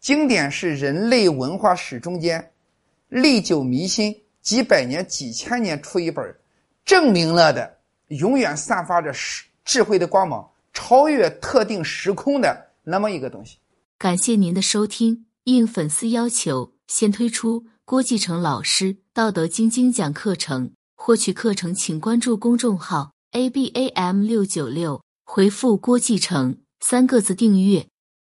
经典是人类文化史中间历久弥新、几百年、几千年出一本，证明了的，永远散发着智智慧的光芒，超越特定时空的那么一个东西。感谢您的收听，应粉丝要求，先推出郭继成老师《道德经》精讲课程，获取课程请关注公众号 abam 六九六，回复“郭继成”三个字订阅。